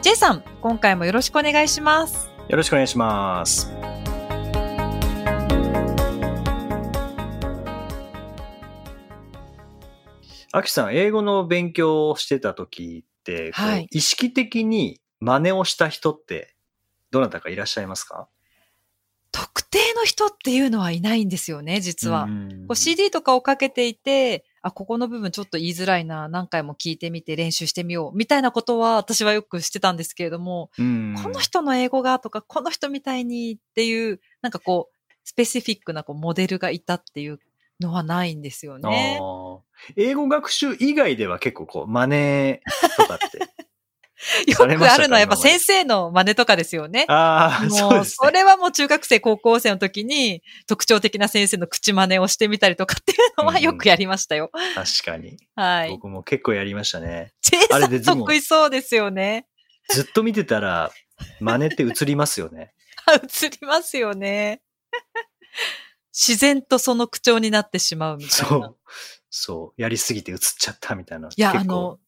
J さん、今回もよろしくお願いします。よろしくお願いしますあきさん英語の勉強をしてた時って、はい意識的に真似をした人ってどなたかいらっしゃいますか？特定の人っていうのはいないんですよね、実は。CD とかをかけていて、あ、ここの部分ちょっと言いづらいな、何回も聞いてみて練習してみよう、みたいなことは私はよくしてたんですけれども、うんこの人の英語がとか、この人みたいにっていう、なんかこう、スペシフィックなこうモデルがいたっていうのはないんですよね英語学習以外では結構こう真似とかって。よくあるのはやっぱ先生の真似とかですよね。ああ、そうね。それはもう中学生、高校生の時に特徴的な先生の口真似をしてみたりとかっていうのはよくやりましたよ。確かに。はい。僕も結構やりましたね。J あさん得意そうですよね。ずっと見てたら真似って映りますよね。あ 映りますよね。自然とその口調になってしまうみたいな。そう。そう。やりすぎて映っちゃったみたいな。いや、結構あの、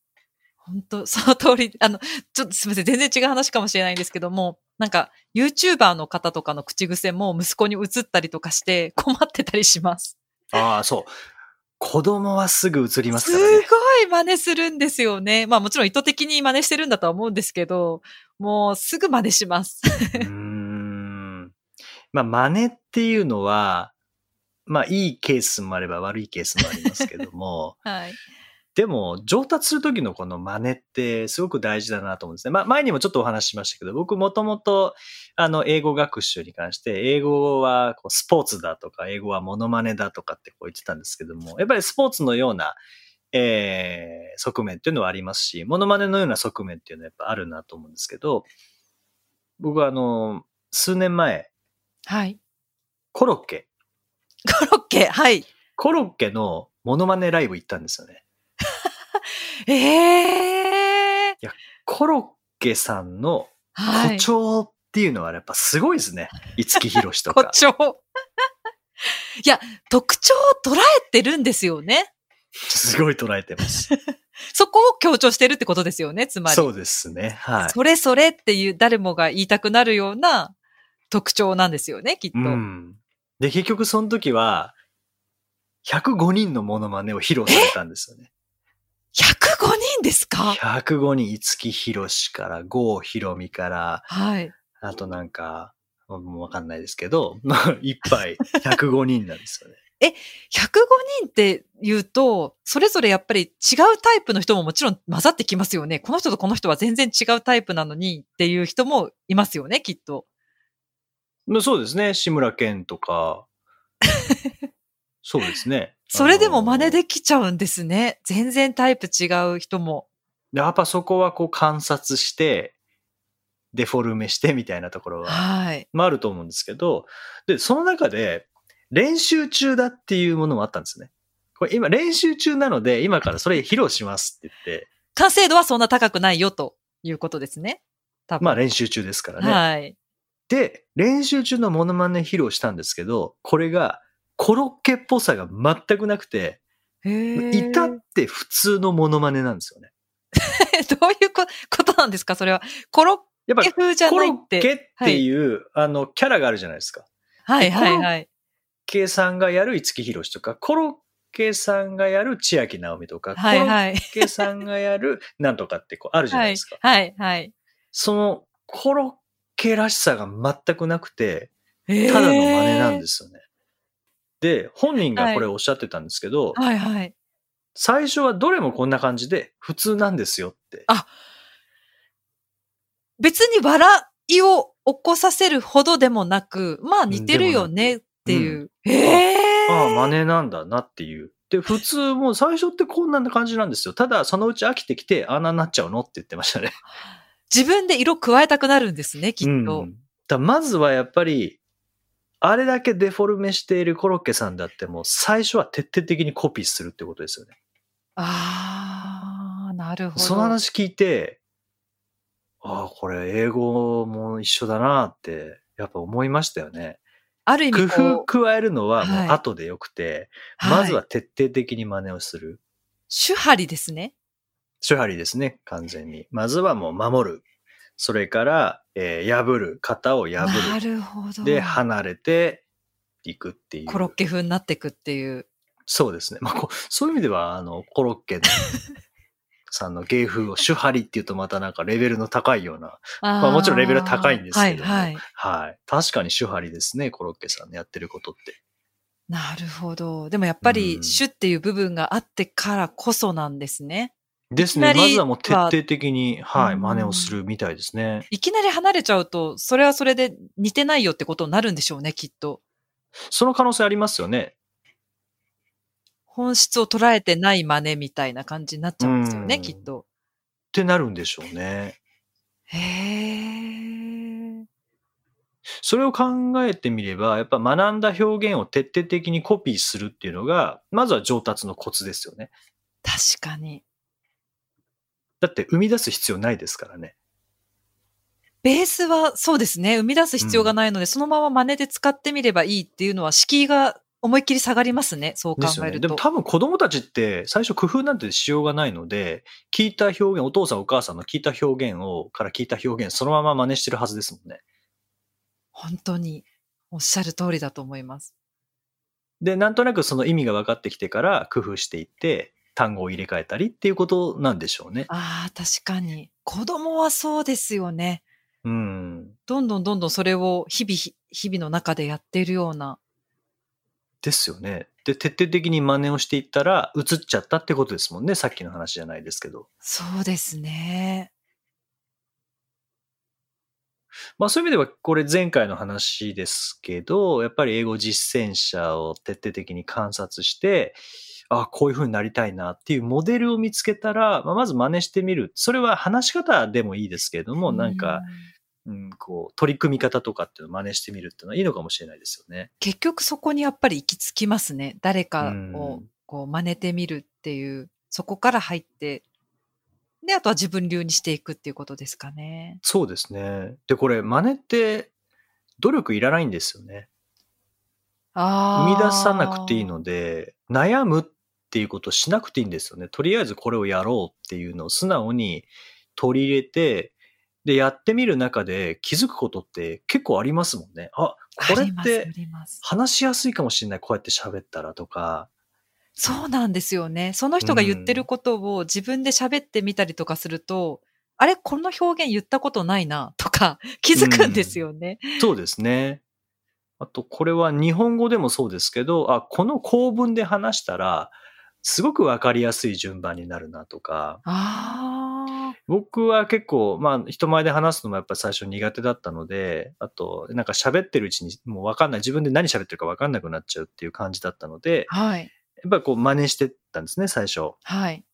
本当 その通り、あの、ちょっとすみません、全然違う話かもしれないんですけども、なんか、YouTuber の方とかの口癖も息子に映ったりとかして困ってたりします。ああ、そう。子供はすぐ映りますすからね。ごい真似するんですよね。まあもちろん意図的に真似してるんだとは思うんですけど、もうすぐ真似します。うーん。まあ、真似っていうのは、まあ、いいケースもあれば悪いケースもありますけども、はい。でも、上達するときのこの真似ってすごく大事だなと思うんですね。まあ、前にもちょっとお話ししましたけど、僕もともと、あの、英語学習に関して、英語はこうスポーツだとか、英語はモノマネだとかってこう言ってたんですけども、やっぱりスポーツのような、えー、側面っていうのはありますし、モノマネのような側面っていうのはやっぱあるなと思うんですけど、僕はあの、数年前、はい。コロッケ、コロッケ、はい。コロッケのモノマネライブ行ったんですよね。ええー。コロッケさんのはい誇。張っていうのはやっぱすごいですね。五木ひろしとか。誇張。いや、特徴を捉えてるんですよね。すごい捉えてます。そこを強調してるってことですよね、つまり。そうですね。はい。それそれっていう誰もが言いたくなるような特徴なんですよね、きっと。うん。で、結局その時は、105人のモノマネを披露されたんですよね。105人ですか？105人、五木ひろしから、郷ひろみから、はい。あとなんか、もうわかんないですけど、まあ、いっぱい105人なんですよね。105人って言うと、それぞれやっぱり違うタイプの人ももちろん混ざってきますよね。この人とこの人は全然違うタイプなのにっていう人もいますよね、きっと。まあそうですね。志村けんとか、そうですね。それでも真似できちゃうんですね。全然タイプ違う人も。やっぱそこはこう観察して、デフォルメしてみたいなところは、はい。まああると思うんですけど、で、その中で練習中だっていうものもあったんですね。これ今練習中なので、今からそれ披露しますって言って、完成度はそんな高くないよということですね。多分。まあ練習中ですからね。はい。で、練習中のモノマネ披露したんですけど、これがコロッケっぽさが全くなくて、至って普通のモノマネなんですよね。どういうこことなんですか？それは。コロやっぱッケ風じゃコないって。ロッケっていう、あの、キャラがあるじゃないですか。はいはいはい。ケさんがやる五木ひろしとか、コロッケさんがやる千秋直美とか、はいはい。コロッケさんがやるなんとかってこう あるじゃないはいですか。はいはい。そのコロッケらしさが全くなくて、たただの真似なんですよね。で、本人がこれおっしゃってたんですけど、はいはい。最初はどれもこんな感じで普通なんですよって。あ別に笑いを起こさせるほどでもなく、まあ似てるよねっていう。へえ。ああ、真似なんだなっていう。で、普通もう最初ってこんな感じなんですよ。ただ、そのうち飽きてきて、あんなになっちゃうのって言ってましたね。自分で色加えたくなるんですね、きっと。うんだまずはやっぱり、あれだけデフォルメしているコロッケさんだっても、最初は徹底的にコピーするってことですよね。ああ、なるほど。その話聞いて、ああ、これ英語も一緒だなって、やっぱ思いましたよね。ある意工味こう、夫加えるのはもはいう後でよくて、はいまずは徹底的に真似をする。手張りですね。手張りですね、完全に。まずはもう守る。それから、えー破る。型を破なる。るほど。で、離れていくっていう。コロッケ風になっていくっていう。そうですね。まあ、こそういう意味では、あの、コロッケの さんの芸風を手張りっていうとまたなんかレベルの高いような。あまあもちろんレベルは高いんですけどもはいはい。はい。確かに手張りですね、コロッケさんのやってることって。なるほど。でもやっぱり、うん主っていう部分があってからこそなんですね。ですね。まずはもう徹底的に、はい、うん真似をするみたいですね。いきなり離れちゃうと、それはそれで似てないよってことになるんでしょうね、きっと。その可能性ありますよね。本質を捉えてない真似みたいな感じになっちゃうんですよね、うんきっと。ってなるんでしょうね。へえ。それを考えてみれば、やっぱ学んだ表現を徹底的にコピーするっていうのが、まずは上達のコツですよね。確かに。だって生み出す必要ないですからね。ベースはそうですね。生み出す必要がないので、そのまま真似で使ってみればいいっていうのは、敷居が思いっきり下がりますね。そう考。えると。でも多分子供たちって最初工夫なんてしようがないので、聞いた表現、お父さんお母さんの聞いた表現を、から聞いた表現、そのまま真似してるはずですもんね。本当におっしゃる通りだと思います。で、なんとなくその意味が分かってきてから工夫していって、単語を入れ替えたりっていうことなんでしょうね。ああ、確かに。子供はそうですよね。うん。どんどんどんどんそれを日々、日日々の中でやっているような。ですよね。で、徹底的に真似をしていったら、映っちゃったってことですもんね。さっきの話じゃないですけど。そうですね。まあそういう意味では、これ前回の話ですけど、やっぱり英語実践者を徹底的に観察して、あこういう風になりたいなっていうモデルを見つけたら、まあ、まず真似してみる。それは話し方でもいいですけれども、なんか、うん、こう、取り組み方とかっていうのを真似してみるっていうのはいいのかもしれないですよね。結局そこにやっぱり行き着きますね。誰かうをんこう真似てみるっていう、そこから入って、で、あとは自分流にしていくっていうことですかね。そうですね。で、これ、真似って、努力いらないんですよね。あ生み出さなくていいので、悩むっていうことをしなくていいんですよね。とりあえずこれをやろうっていうのを素直に取り入れて、で、やってみる中で気づくことって結構ありますもんね。あ、これって。話しやすいかもしれない。こうやって喋ったらとか。そうなんですよね。その人が言ってることを自分で喋ってみたりとかすると、あれこの表現言ったことないなとか 気づくんですよね。そうですね。あと、これは日本語でもそうですけど、あ、この構文で話したら、すごくわかりやすい順番になるなとか、ああ。僕は結構、まあ、人前で話すのもやっぱ最初苦手だったので、あと、なんか喋ってるうちにもうわかんない、自分で何喋ってるかわかんなくなっちゃうっていう感じだったので、はい。やっぱりこう真似してったんですね、最初。はい。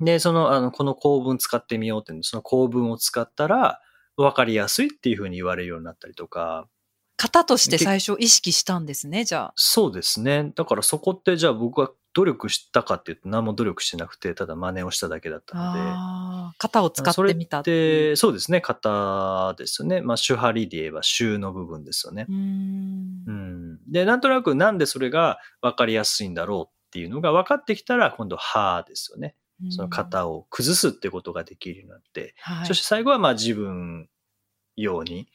で、その、あの、この構文使ってみようっていうのその構文を使ったら、わかりやすいっていうふうに言われるようになったりとか、型として最初意識したんですね、じゃあ。そうですね。だからそこってじゃあ僕は努力したかっていうと何も努力してなくて、ただ真似をしただけだったので。型を使ってみたって、そうですね、型ですよね。まあ、手張りで言えば手の部分ですよねう。ーんう。ん。で、なんとなくなんでそれが分かりやすいんだろうっていうのが分かってきたら、今度、はですよね。その型を崩すってことができるようになって、はいそして最後はまあ自分用に、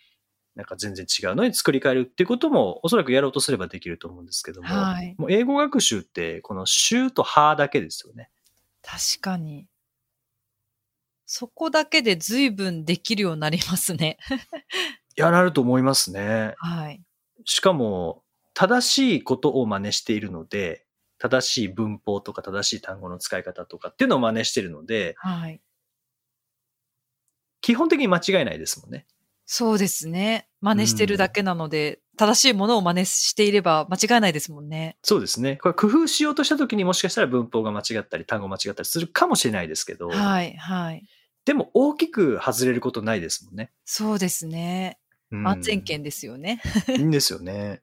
なんか全然違うのに作り変えるっていうことも、おそらくやろうとすればできると思うんですけども、はいもう英語学習って、この週とはだけですよね。確かに。そこだけで随分できるようになりますね。い や、なると思いますね。はい。しかも、正しいことを真似しているので、正しい文法とか正しい単語の使い方とかっていうのを真似しているので、はい。基本的に間違いないですもんね。そうですね。真似してるだけなので、正しいものを真似していれば間違いないですもんね。そうですね。これ工夫しようとした時にもしかしたら文法が間違ったり単語間違ったりするかもしれないですけど、はい、はい。でも大きく外れることないですもんね。そうですね。うん安全圏ですよね。いいんですよね。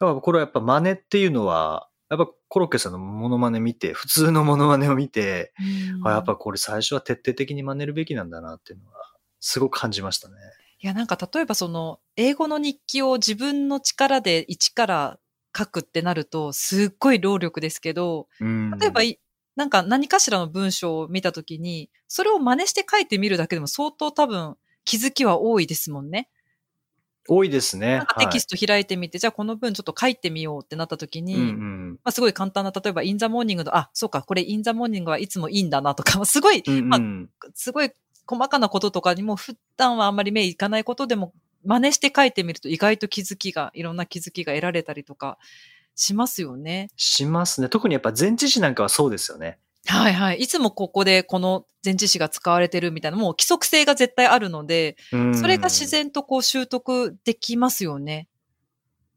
だからこれはやっぱ真似っていうのは、やっぱコロッケさんのモノマネ見て、普通のモノマネを見て、あやっぱこれ最初は徹底的に真似るべきなんだなっていうのは、すごく感じましたね。いや、なんか例えばその、英語の日記を自分の力で一から書くってなると、すっごい労力ですけど、うん例えばい、なんか何かしらの文章を見たときに、それを真似して書いてみるだけでも相当多分気づきは多いですもんね。多いですね。テキスト開いてみて、じゃあこの文ちょっと書いてみようってなったときに、はいうんうんまあすごい簡単な、例えば in the morning の、あ、そうか、これ in the morning はいつも in なんだなとか、すごい、うんうんまあすごい細かなこととかにも普段はあんまり目いかないことでも真似して書いてみると意外と気づきが、いろんな気づきが得られたりとかしますよね。しますね。特にやっぱ前置詞なんかはそうですよね。はいはい。いつもここでこの前置詞が使われてるみたいな、もう規則性が絶対あるので、うんそれが自然とこう習得できますよね。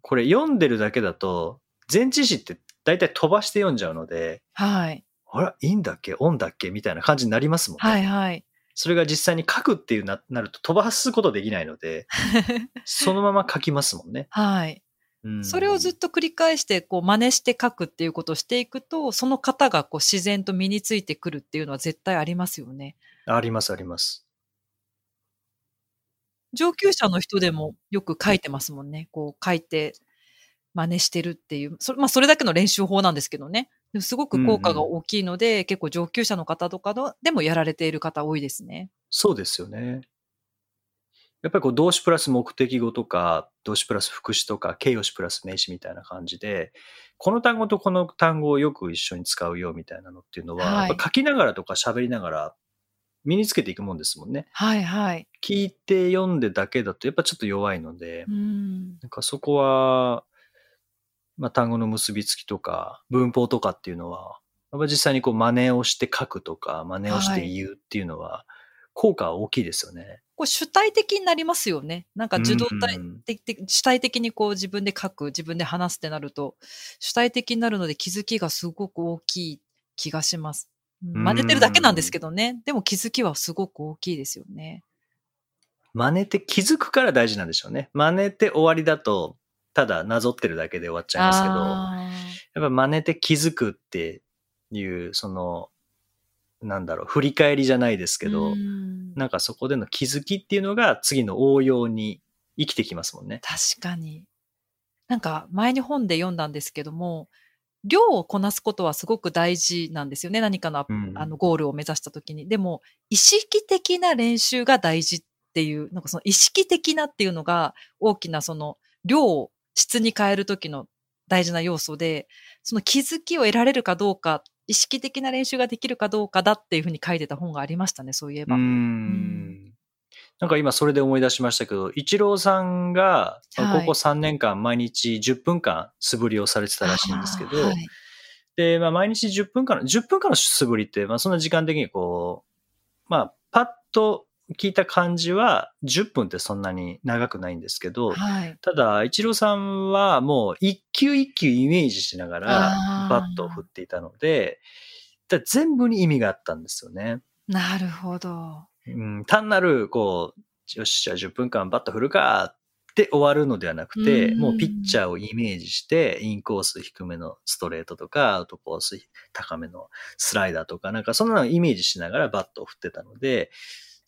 これ読んでるだけだと、前置詞って大体飛ばして読んじゃうので、はい。あら、いいんだっけオンだっけみたいな感じになりますもんね。はいはい。それが実際に書くっていうななると飛ばすことできないので、そのまま書きますもんね。はい。うんそれをずっと繰り返して、こう、真似して書くっていうことをしていくと、その方がこう自然と身についてくるっていうのは絶対ありますよね。ありますあります。上級者の人でもよく書いてますもんね。こう書いて真似してるっていう。それ,、まあ、それだけの練習法なんですけどね。でもすごく効果が大きいので、結構上級者の方とかのでもやられている方多いですね。そうですよね。やっぱりこう動詞プラス目的語とか、動詞プラス副詞とか、形容詞プラス名詞みたいな感じで、この単語とこの単語をよく一緒に使うよみたいなのっていうのは、はいやっぱ書きながらとか喋りながら身につけていくもんですもんね。はいはい。聞いて読んでだけだとやっぱちょっと弱いので、うん。なんかそこは、まあ、単語の結びつきとか、文法とかっていうのは、やっぱ実際にこう真似をして書くとか、真似をして言うっていうのは、効果は大きいですよね。こう主体的になりますよね。なんか受動体うん的的主体的にこう自分で書く、自分で話すってなると、主体的になるので気づきがすごく大きい気がします。うん真似てるだけなんですけどね。でも気づきはすごく大きいですよね。真似て気づくから大事なんでしょうね。真似て終わりだと、ただなぞってるだけで終わっちゃいますけど、あやっぱ真似て気づくっていう、その、なんだろう、振り返りじゃないですーけど、うんなんかそこでの気づきっていうのが次の応用に生きてきますもんね。確かに。なんか前に本で読んだんですけども、量をこなすことはすごく大事なんですよね。何かの,、うんあのゴールを目指したときに。でも、意識的な練習が大事っていう、なんかその意識的なっていうのが大きなその量を質に変えるときの大事な要素で、その気づきを得られるかどうか、意識的な練習ができるかどうかだっていうふうに書いてた本がありましたね、そういえば。うーん。なんか今それで思い出しましたけど、イチローさんが、はいここ3年間毎日10分間素振りをされてたらしいんですけど、はいで、まあ毎日10分間の、10分間の素振りって、まあそんな時間的にこう、まあパッと聞いた感じは10分ってそんなに長くないんですけど、はい。ただ、イチローさんはもう一球一球イメージしながらバットを振っていたので、全部に意味があったんですよね。なるほど。うん、単なる、こう、よし、じゃあ10分間バット振るかって終わるのではなくて、うんもうピッチャーをイメージして、インコース低めのストレートとか、アウトコース高めのスライダーとか、なんかそんなのをイメージしながらバットを振ってたので、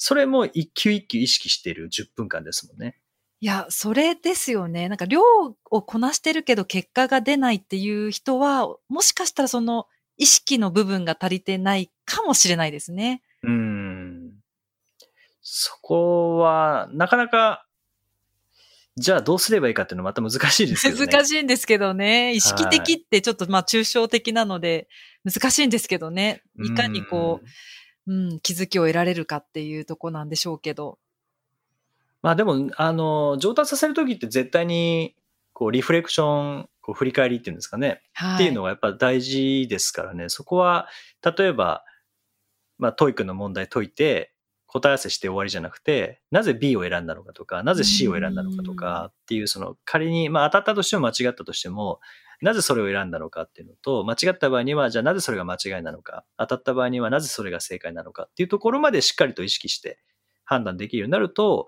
それも一球一球意識している10分間ですもんね。いや、それですよね。なんか量をこなしてるけど結果が出ないっていう人は、もしかしたらその意識の部分が足りてないかもしれないですね。うん。そこは、なかなか、じゃあどうすればいいかっていうのはまた難しいですけどね。難しいんですけどね。意識的ってちょっとまあ抽象的なので難しいんですけどね。いかにこう、うん、気づきを得られるかっていうとこなんでしょうけど。まあでも、あの、上達させるときって絶対に、こう、リフレクション、こう、振り返りっていうんですかね。はい。っていうのがやっぱ大事ですからね。そこは、例えば、まあ、 TOEIC の問題解いて、答え合わせして終わりじゃなくて、なぜ B を選んだのかとか、なぜ C を選んだのかとかっていう、その仮に、まあ当たったとしても間違ったとしても、なぜそれを選んだのかっていうのと、間違った場合には、じゃあなぜそれが間違いなのか、当たった場合にはなぜそれが正解なのかっていうところまでしっかりと意識して判断できるようになると、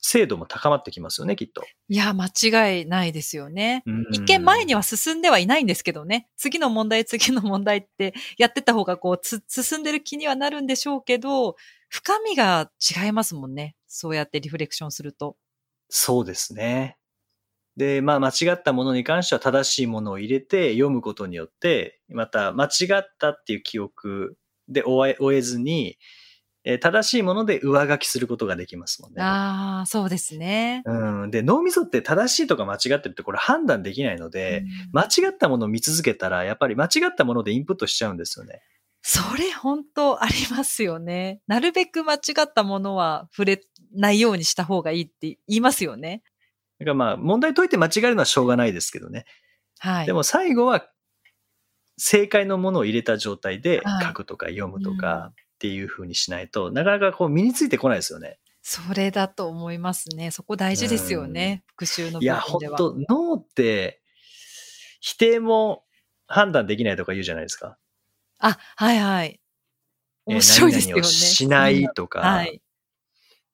精度も高まってきますよね、きっと。いや、間違いないですよね。うん一見前には進んではいないんですけどね。次の問題、次の問題ってやってた方がこうつ、進んでる気にはなるんでしょうけど、深みが違いますもんね。そうやってリフレクションすると。そうですね。で、まあ間違ったものに関しては正しいものを入れて読むことによって、また間違ったっていう記憶で終え終えずに、えー正しいもので上書きすることができますもんね。ああ、そうですね。うん。で、脳みそって正しいとか間違ってるってこれ判断できないので、うん間違ったものを見続けたら、やっぱり間違ったものでインプットしちゃうんですよね。それ本当ありますよね。なるべく間違ったものは触れないようにした方がいいって言いますよね。だからまあ、問題解いて間違えるのはしょうがないですけどね。はい。でも最後は正解のものを入れた状態ではい書くとか読むとうんかっていう風にしないと、なかなかこう身についてこないですよね。それだと思いますね。そこ大事ですよね。復習の部いや、分では。本当脳って否定も判断できないとか言うじゃないですか。あ、はいはい。えー面白いですよね。しないとか、はい。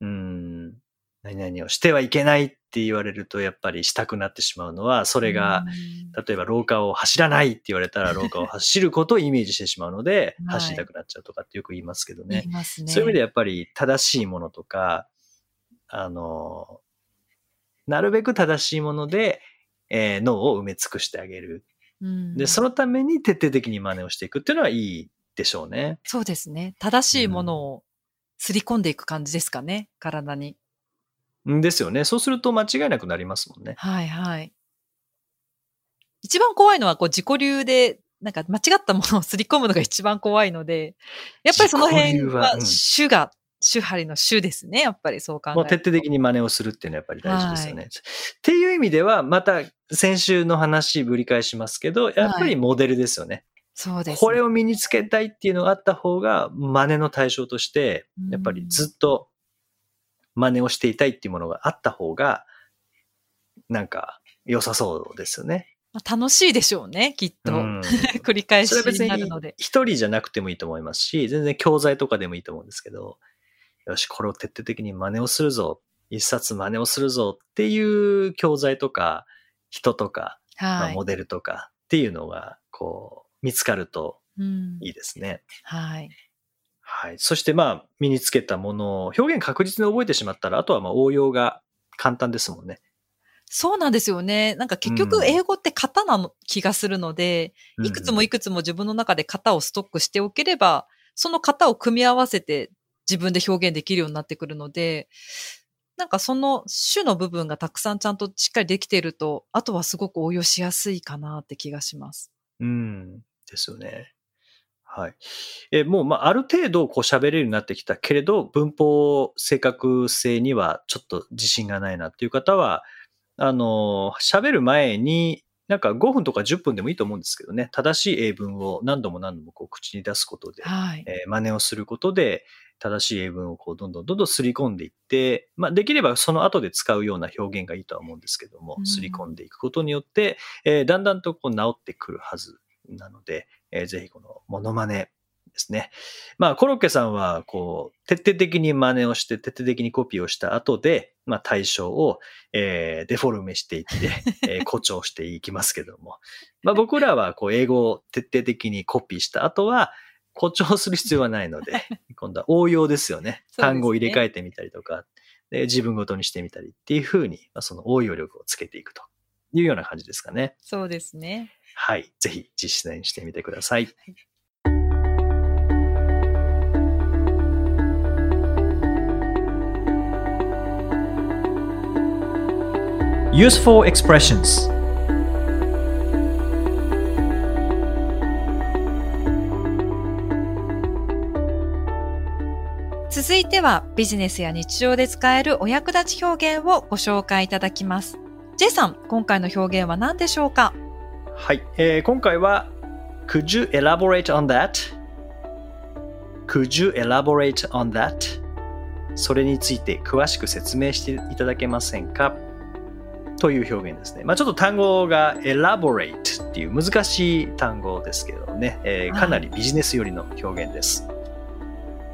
うん、何々をしてはいけないって言われるとやっぱりしたくなってしまうのは、それが、例えば廊下を走らないって言われたら 廊下を走ることをイメージしてしまうので、はい走りたくなっちゃうとかってよく言いますけどね。そういう意味でやっぱり正しいものとか、あの、なるべく正しいもので、えー脳を埋め尽くしてあげる。うんで、そのために徹底的に真似をしていくっていうのはいいでしょうね。そうですね。正しいものをすり込んでいく感じですかね。体に。んですよね。そうすると間違いなくなりますもんね。はいはい。一番怖いのは、こう、自己流で、なんか間違ったものをすり込むのが一番怖いので、やっぱりその辺は主が、主張りの主ですね。やっぱりそう考えると。徹底的に真似をするっていうのはやっぱり大事ですよね。はっていう意味では、また先週の話ぶり返しますけど、やっぱりモデルですよね。そうです、これを身につけたいっていうのがあった方が、真似の対象として、やっぱりずっと真似をしていたいっていうものがあった方が、なんか良さそうですよね。まあ楽しいでしょうね、きっと。うん 繰り返しにになるので。一人じゃなくてもいいと思いますし、全然教材とかでもいいと思うんですけど、よし、これを徹底的に真似をするぞ、一冊真似をするぞっていう教材とか、人とか、まあ、はい。モデルとかっていうのが、こう、見つかるとうんいいですね。はい。はい。そしてまあ、身につけたものを表現確実に覚えてしまったら、あとはまあ応用が簡単ですもんね。そうなんですよね。なんか結局うん英語って型なの気がするので、いくつもいくくつも自分の中で型をストックしておければ、その型を組み合わせて自分で表現できるようになってくるので、なんかその種の部分がたくさんちゃんとしっかりできていると、あとはすごく応用しやすいかなって気がします。うん。ですよね。はい。え、もう、まあ、ある程度、こう喋れるようになってきたけれど、文法正確性にはちょっと自信がないなっていう方は、あの、喋る前に、なんか5分とか10分でもいいと思うんですけどね、正しい英文を何度も何度もこう口に出すことで、はい。えー真似をすることで、正しい英文をこうどんどんどんどんすり込んでいって、まあ、できればその後で使うような表現がいいとは思うんですけどもう、んすり込んでいくことによって、えーだんだんとこう治ってくるはずなので、えーぜひこのモノマネですね。まあ、コロッケさんは、こう、徹底的に真似をして、徹底的にコピーをした後で、まあ、対象を、えーデフォルメしていって、えー 誇張していきますけども。まあ、僕らは、こう、英語を徹底的にコピーした後は、誇張する必要はないので、今度は応用ですよね。単語を入れ替えてみたりとか、で自分ごとにしてみたりっていうふうに、まあ、その応用力をつけていくというような感じですかね。そうですね。はい。ぜひ実践してみてください。Useful expressions 続いてはビジネスや日常で使えるお役立ち表現をご紹介いただきます。J さん、今回の表現は何でしょうか？はい。えー今回は、Could you elaborate on that? Could you elaborate on that? それについて詳しく説明していただけませんか？という表現ですね。まあ、ちょっと単語が elaborate っていう難しい単語ですけどね、えーかなりビジネス寄りの表現です。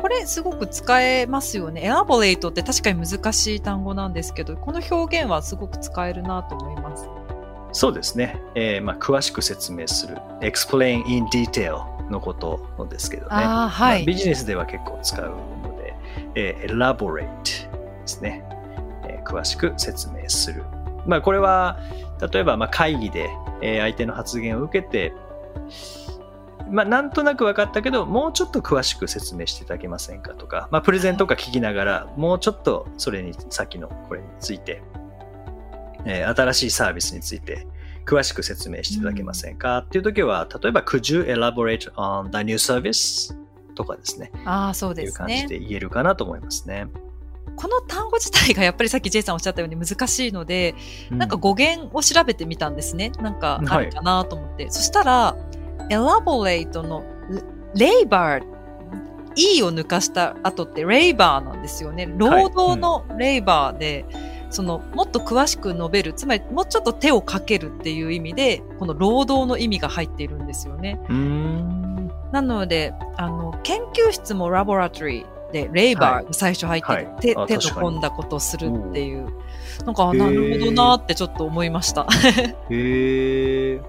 これすごく使えますよね。エラボレートって確かに難しい単語なんですけど、この表現はすごく使えるなと思います。そうですね。えーまあ、詳しく説明する explain in detail のことですけどね。はい。まあビジネスでは結構使うので、えー elaborate ですね、えー詳しく説明する。まあこれは、例えばまあ会議で、えー相手の発言を受けて、まあなんとなく分かったけど、もうちょっと詳しく説明していただけませんかとか、まあプレゼンとか聞きながら、もうちょっとそれに、さっきのこれについて、えー新しいサービスについて詳しく説明していただけませんか、っていう時は、例えば、Could you elaborate on the new service? とかですね。ああ、そうですね。感じで言えるかなと思いますね。この単語自体がやっぱりさっき J さんおっしゃったように難しいので、うなんか語源を調べてみたんですね。なんかあるかなと思って。そしたら、elaborate の labor、E を抜かした後って labor なんですよね。労働の labor で、そのもっと詳しく述べる、つまりもうちょっと手をかけるっていう意味で、この労働の意味が入っているんですよね。うーん。なので、あの、研究室もラボラトリーで、レイバーが最初入ってて、はい手あ手の確かに込んだことをするっていう。なんか、なるほどなってちょっと思いました。へえ。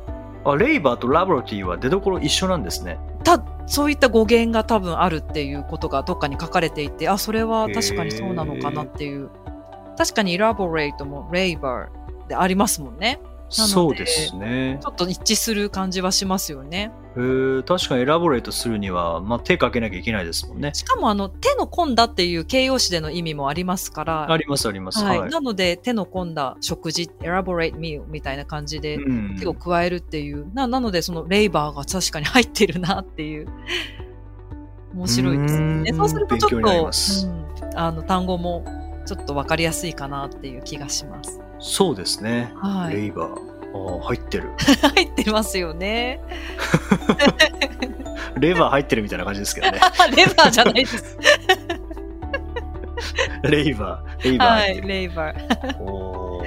あ、レイバーとラボラトリーは出所一緒なんですね。た、そういった語源が多分あるっていうことがどっかに書かれていて、あ、それは確かにそうなのかなっていう。確かに elaborate も labor でありますもんね。なのでそうですね。ちょっと一致する感じはしますよね。へえ確かにエラボレートするには、まあ、手かけなきゃいけないですもんね。しかもあの、手の込んだっていう形容詞での意味もありますから、ありますあります。はい。はい。なので、手の込んだ食事、elaborate meal みたいな感じでうん手を加えるっていう。ななので、そのレイバーが確かに入ってるなっていう。面白いですね。うーんそうするとちょっと、うん、あの、単語もちょっとわかりやすいかなっていう気がします。そうですね。はい。レイバー。あー入ってる。入ってますよね。レバー入ってるみたいな感じですけどね。レバーじゃないです。レイバー。レイバーはい。レイバー。お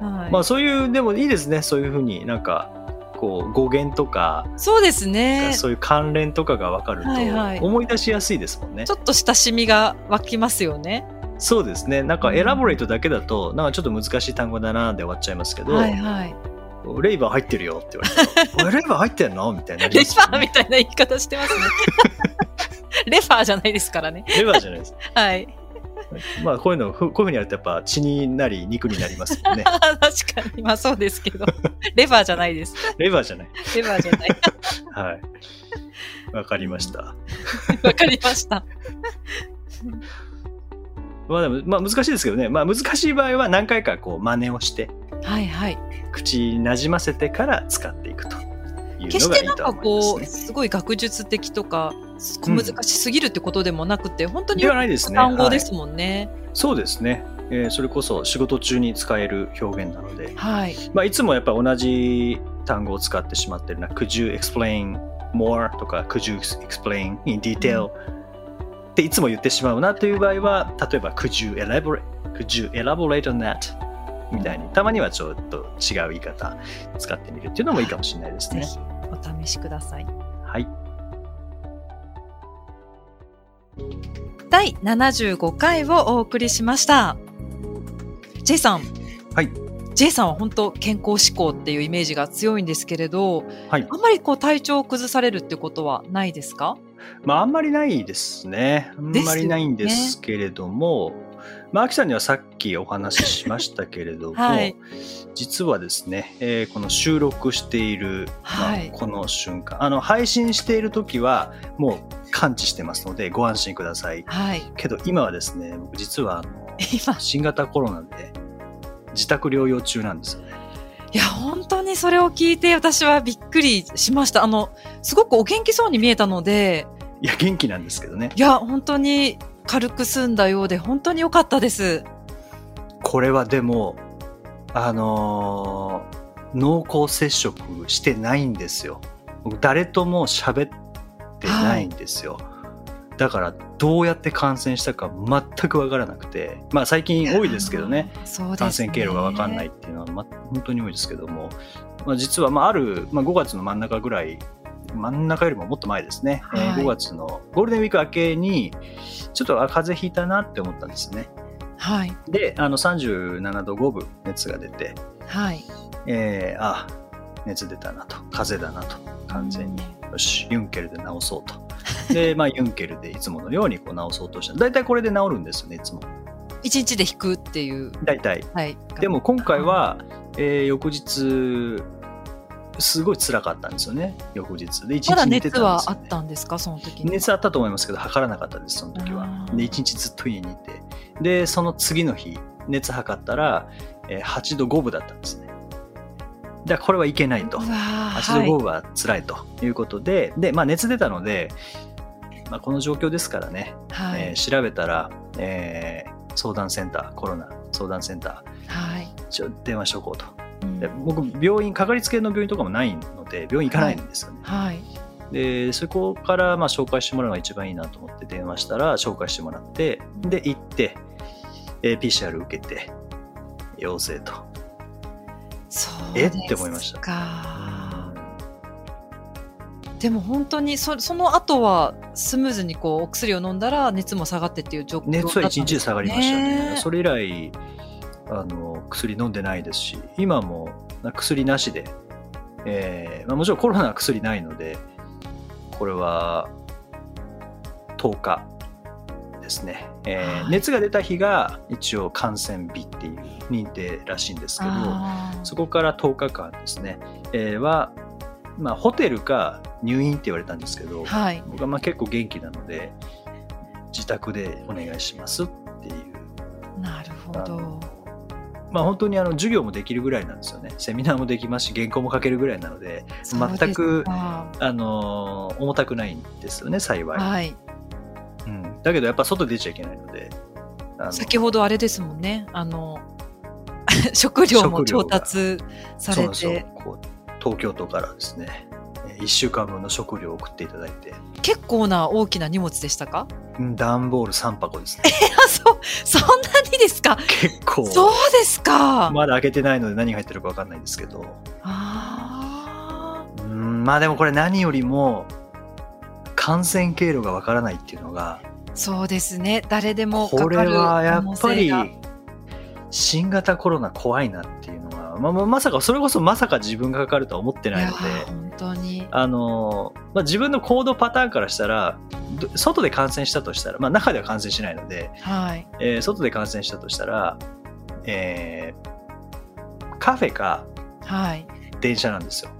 ーはい。まあそういう、でもいいですね。そういうふうになんか、こう語源とか、そうですね。そういう関連とかが分かるとはいはい思い出しやすいですもんね。ちょっと親しみが湧きますよね。そうですね。なんかうんエラボレートだけだと、なんかちょっと難しい単語だなで終わっちゃいますけど、はいはい。レイバー入ってるよって言われて、レイバー入ってんの？みたいになりレバーみたいな言い方してますね。レファーじゃないですからね。レバーじゃないです。はい。まあこういうの、ふこういうふうにやるとやっぱ血になり肉になりますよね。確かに。まあそうですけど。レバーじゃないです。レバーじゃない。レバーじゃない。はい。わかりました。わかりました。まあでも、まあ難しいですけどね。まあ難しい場合は何回かこう真似をして、はいはい。口になじませてから使っていくという決してなんかこう、すごい学術的とか、うん難しすぎるってことでもなくて、本当にではないですね。はい単語ですもんね。そうですね。えーそれこそ仕事中に使える表現なので、はい。まあ、いつもやっぱ同じ単語を使ってしまってるな。Could you explain more? とか Could you explain in detail? っていつも言ってしまうなという場合は、例えば Could you elaborate? Could you elaborate on that? みたいに、たまにはちょっと違う言い方使ってみるっていうのもいいかもしれないですね。ぜひお試しください。はい。第75回をお送りしました。J さん。はい。J さんは本当健康志向っていうイメージが強いんですけれど、はい。あんまりこう体調を崩されるってことはないですか？まあ、あんまりないですね。あんまりないんですけれども、まあ、秋さんにはさっきお話ししましたけれども、はい実はですね、えーこの収録している、まあはいこの瞬間、あの、配信している時は、もう感知してますので、ご安心ください。はい。けど、今はですね、僕実は、あの、今、新型コロナで、自宅療養中なんですよね。いや、本当にそれを聞いて私はびっくりしました。あの、すごくお元気そうに見えたので、いや、元気なんですけどね。いや、本当に軽く済んだようで、本当に良かったです。これはでも、あのー濃厚接触してないんですよ。僕誰とも喋ってないんですよ。だからどうやって感染したか全くわからなくて、まあ最近多いですけどね、ね感染経路がわかんないっていうのは、ま、本当に多いですけども、まあ、実は、まあ、ある、まあ、5月の真ん中ぐらい、真ん中よりももっと前ですね、えーはい5月のゴールデンウィーク明けに、ちょっとあ風邪ひいたなって思ったんですね。はい。で、あの37度5分熱が出て、はい。えーあ、熱出たなと、風邪だなと、完全に。よし、ユンケルで治そうと。で、まあ、ユンケルでいつものようにこう治そうとした。大体これで治るんですよね、いつも。一日で引くっていう。大体。はい。でも今回は、えー翌日、すごい辛かったんですよね、翌日。で、一まだ日寝て熱はあたんですよ、ね。ったんですか、その時に。熱あったと思いますけど、測らなかったです、その時はあ。ーで、一日ずっと家にいて。で、その次の日、熱測ったら、えー8度5分だったんですね。だこれはいけないと。うわー8はい度5分は辛いということで、で、まあ熱出たので、まあ、この状況ですからね、はい。えー調べたら、えー相談センター、コロナ相談センタはい。ー、ちょ電話しとこうと。うんで僕、病院、かかりつけの病院とかもないので、病院行かないんですよね。はい。で、そこからまあ紹介してもらうのが一番いいなと思って電話したら、紹介してもらって、で、行って、えー PCR 受けて、陽性と。えですって思いましたか。でも本当にそその後はスムーズにこうお薬を飲んだら熱も下がってっていう状況熱は1日で下がりましたね。ねそれ以来、あの、薬飲んでないですし、今もな薬なしで、えーまあ、もちろんコロナは薬ないので、これは10日ですね。えーはい熱が出た日が一応感染日っていう認定らしいんですけど、そこから10日間ですね、えーは、まあ、ホテルか入院って言われたんですけど、はい。僕はまあ結構元気なので、自宅でお願いしますっていう。なるほど。まあ本当にあの授業もできるぐらいなんですよね。セミナーもできますし、原稿も書けるぐらいなので、全くかあのー重たくないんですよね、幸い。はい。うん、だけどやっぱ外出ちゃいけないので。先ほどあれですもんね。あの 食料も調達されて東京都からですね、1週間分の食料を送っていただいて、結構な大きな荷物でしたか？うん段ボール3箱ですね。あ、そう そんなにですか？結構。そうですか。まだ開けてないので何が入ってるか分かんないんですけど。あうんまあでもこれ何よりも感染経路が分からないっていうのがあ、そうですね。誰でもかこれはやっぱり新型コロナ怖いなっていうのは、まあ、まあまさかそれこそまさか自分がかかるとは思ってないので本当に。あの、まあ、自分の行動パターンからしたらど外で感染したとしたら、まあ、中では感染しないので、はい。えー外で感染したとしたら、えーカフェかはい。電車なんですよ。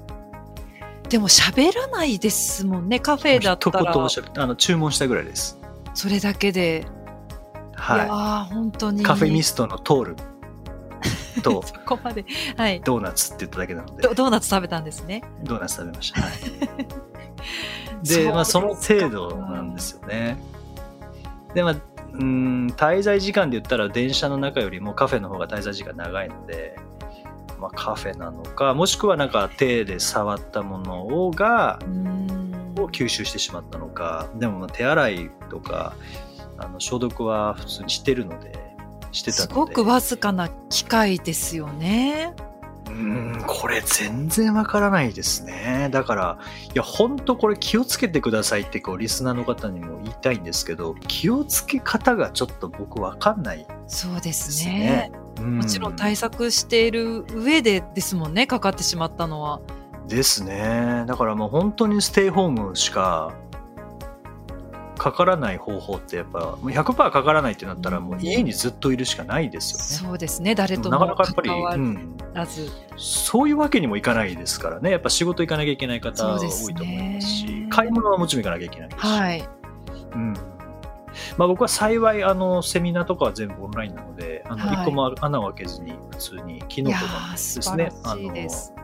でも喋らないですもんね。カフェだったら一言あの注文したぐらいです。それだけで。い、やはー本当に。い。カフェミストのトールと そこまで。はい。ドーナツって言っただけなのでド、ドーナツ食べたんですね。ドーナツ食べました。はい で、まあ、その程度なんですよね。で、まあ、うん、滞在時間で言ったら電車の中よりもカフェの方が滞在時間長いので、まあ、カフェなのか、もしくはなんか手で触ったものをが、を吸収してしまったのか、でもまあ手洗いとか、あの消毒は普通にしてるので、してたので。すごくわずかな機会ですよね。うーん、これ全然わからないですね。だから、いや、本当これ気をつけてくださいって、こう、リスナーの方にも言いたいんですけど、気をつけ方がちょっと僕わかんないそうでですすねもちろん対策している上でですもんね、かかってしまったのは。ですね。だからもう本当にステイホームしか、かからない方法ってやっぱ、もう100%かからないってなったら、もう家にずっといるしかないですよね。そうですね、誰となもかなかやっぱり、うん。そういうわけにもいかないですからね。やっぱ仕事行かなきゃいけない方多いと思いますし、買い物はもちろん行かなきゃいけないですし。はい。うん。まあ僕は幸い、あの、セミナーとかは全部オンラインなので、あの、はい一個も穴を開けずに、普通に、昨日といやかー、ですね。あの、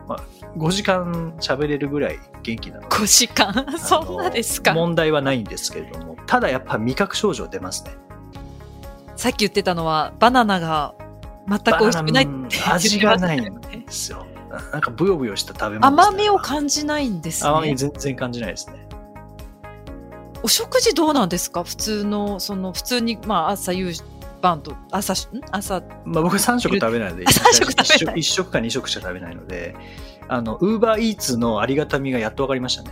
まあ、5時間喋れるぐらい元気なので。5時間？そんなですか問題はないんですけれども、ただやっぱ味覚症状出ますね。さっき言ってたのは、バナナが全く美味しくないって味がないんですよ。なんかブヨブヨした食べ物甘みを感じないんですね。甘み全然感じないですね。お食事どうなんですか？普通の、その、普通に、まあ、朝、夕晩と、朝し、ん？朝、まあ僕3食食べないので、あ三食食べない。1食か2食しか食べないので、あの、ウーバーイーツのありがたみがやっと分かりましたね。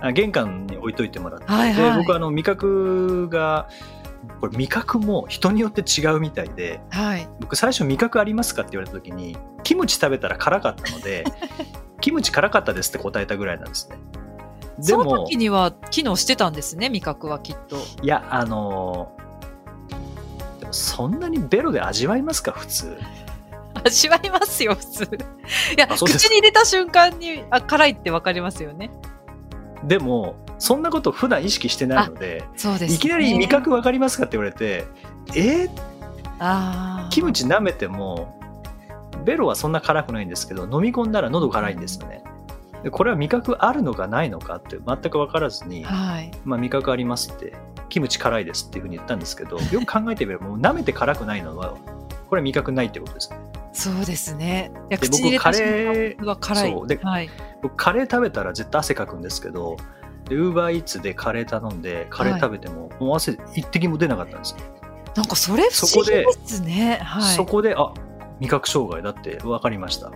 あ 玄関に置いといてもらって、はいはい。で僕あの味覚がこれ味覚も人によって違うみたいで。はい。僕最初味覚ありますかって言われた時にキムチ食べたら辛かったので キムチ辛かったですって答えたぐらいなんですね。でそのも時には機能してたんですね、味覚はきっと。いやあのでもそんなにベロで味わいますか？普通味わいますよ、普通。いや、口に入れた瞬間に、あ、辛いってわかりますよね。でもそんなこと普段意識してないのでそうです、ね。いきなり味覚わかりますかって言われてえー？あーキムチ舐めてもベロはそんな辛くないんですけど飲み込んだら喉辛いんですよねでこれは味覚あるのかないのかって全く分からずに、はい。まあ、味覚ありますってキムチ辛いですっていうふうに言ったんですけど よく考えてみればもう舐めて辛くないのはこれは味覚ないってことですねそうですね。で僕カレ間は辛い。そうではい。僕カレー食べたら絶対汗かくんですけどでウーバーイーツでカレー頼んでカレー食べても、もう汗一滴も出なかったんですよ、なんかそれ不思議ですね。はい。そこであ味覚障害だって分かりました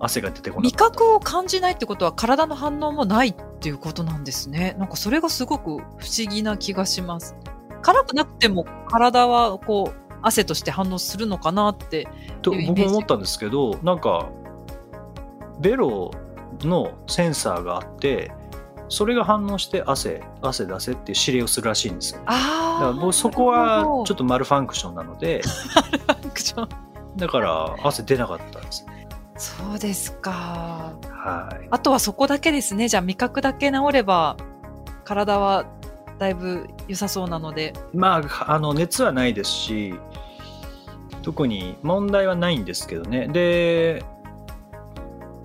汗が出てこな味かった覚を感じないってことは体の反応もないっていうことなんですね。なんかそれがすごく不思議な気がします。辛くなくても体はこう汗として反応するのかなって。と僕も思ったんですけどなんかベロのセンサーがあってそれが反応して汗汗出せっていう指令をするらしいんですよだかああ。ら僕そこはちょっととマルファンクションなのでだから汗出なかったんですねそうですか。はいあとはそこだけですね。じゃあ味覚だけ治れば体はだいぶ良さそうなので。まああの熱はないですし特に問題はないんですけどねで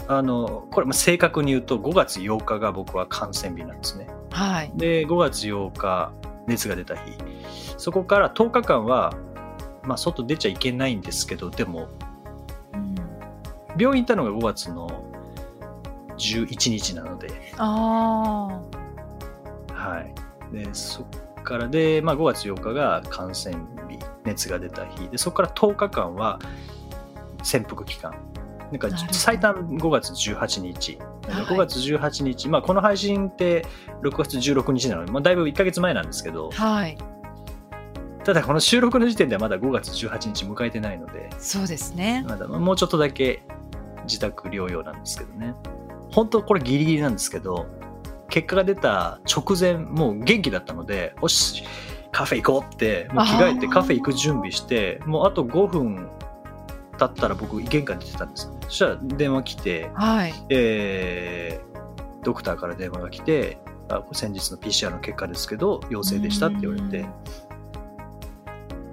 あのこれまあ正確に言うと5月8日が僕は感染日なんですねはい。で5月8日熱が出た日そこから10日間は、まあ、外出ちゃいけないんですけどでもうん、病院行ったのが5月の11日なので,、あはい、でそこからで、まあ、5月8日が感染日熱が出た日。でそこから10日間は潜伏期間。なんか最短5月18日。はい。5月18日、まあ、この配信って6月16日なので、まあ、だいぶ1ヶ月前なんですけど。あ。はい。ただこの収録の時点ではまだ5月18日迎えてないので。そうですね。まだもうちょっとだけ自宅療養なんですけどね。本当これギリギリなんですけど結果が出た直前もう元気だったのでよしカフェ行こうってもう着替えてカフェ行く準備してもうあと5分経ったら僕玄関に出てたんですそしたら電話来て、はい。えードクターから電話が来てあ先日の PCR の結果ですけど陽性でしたって言われて。うん。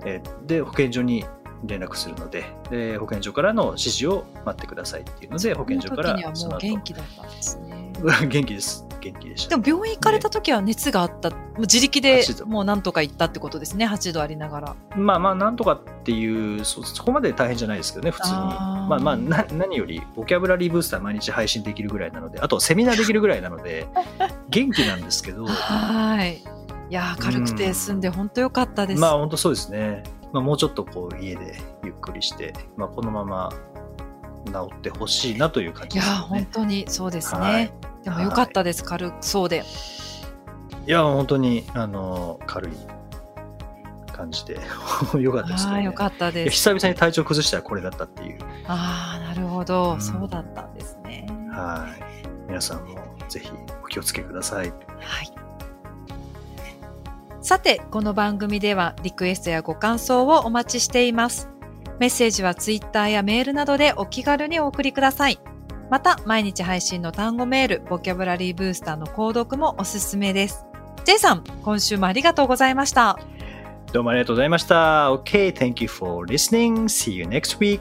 えーで保健所に連絡するのでで保健所からの指示を待ってくださいっていうので保健所からその時にはもう元気だったんですね。元気です。元気でした。でも病院行かれた時は熱があった、もう自力で8度もうなんとか行ったってことですね、8度ありながら。まあまあなんとかっていうそそこまで大変じゃないですけどね普通に。まあまあな何よりボキャブラリーブースター毎日配信できるぐらいなのであとセミナーできるぐらいなので 元気なんですけど。はい。いやー軽くて済んで本当良かったです。まあ本当そうですね、まあ、もうちょっとこう家でゆっくりして、まあ、このまま治ってほしいなという感じですよね。本当にそうですね。はいでも良かったです、軽そうで。いや本当にあの軽い感じで よかったですね。はい、良かったいやです。久々に体調崩したらこれだったっていう。ああ、なるほど、うんそうだったんですね。はい。皆さんもぜひお気をつけください。はい。さて、この番組ではリクエストやご感想をお待ちしています。メッセージはツイッターやメールなどでお気軽にお送りください。また、毎日配信の単語メール、ボキャブラリーブースターの購読もおすすめです。J さん、今週もありがとうございました。どうもありがとうございました。OK, thank you for listening. See you next week.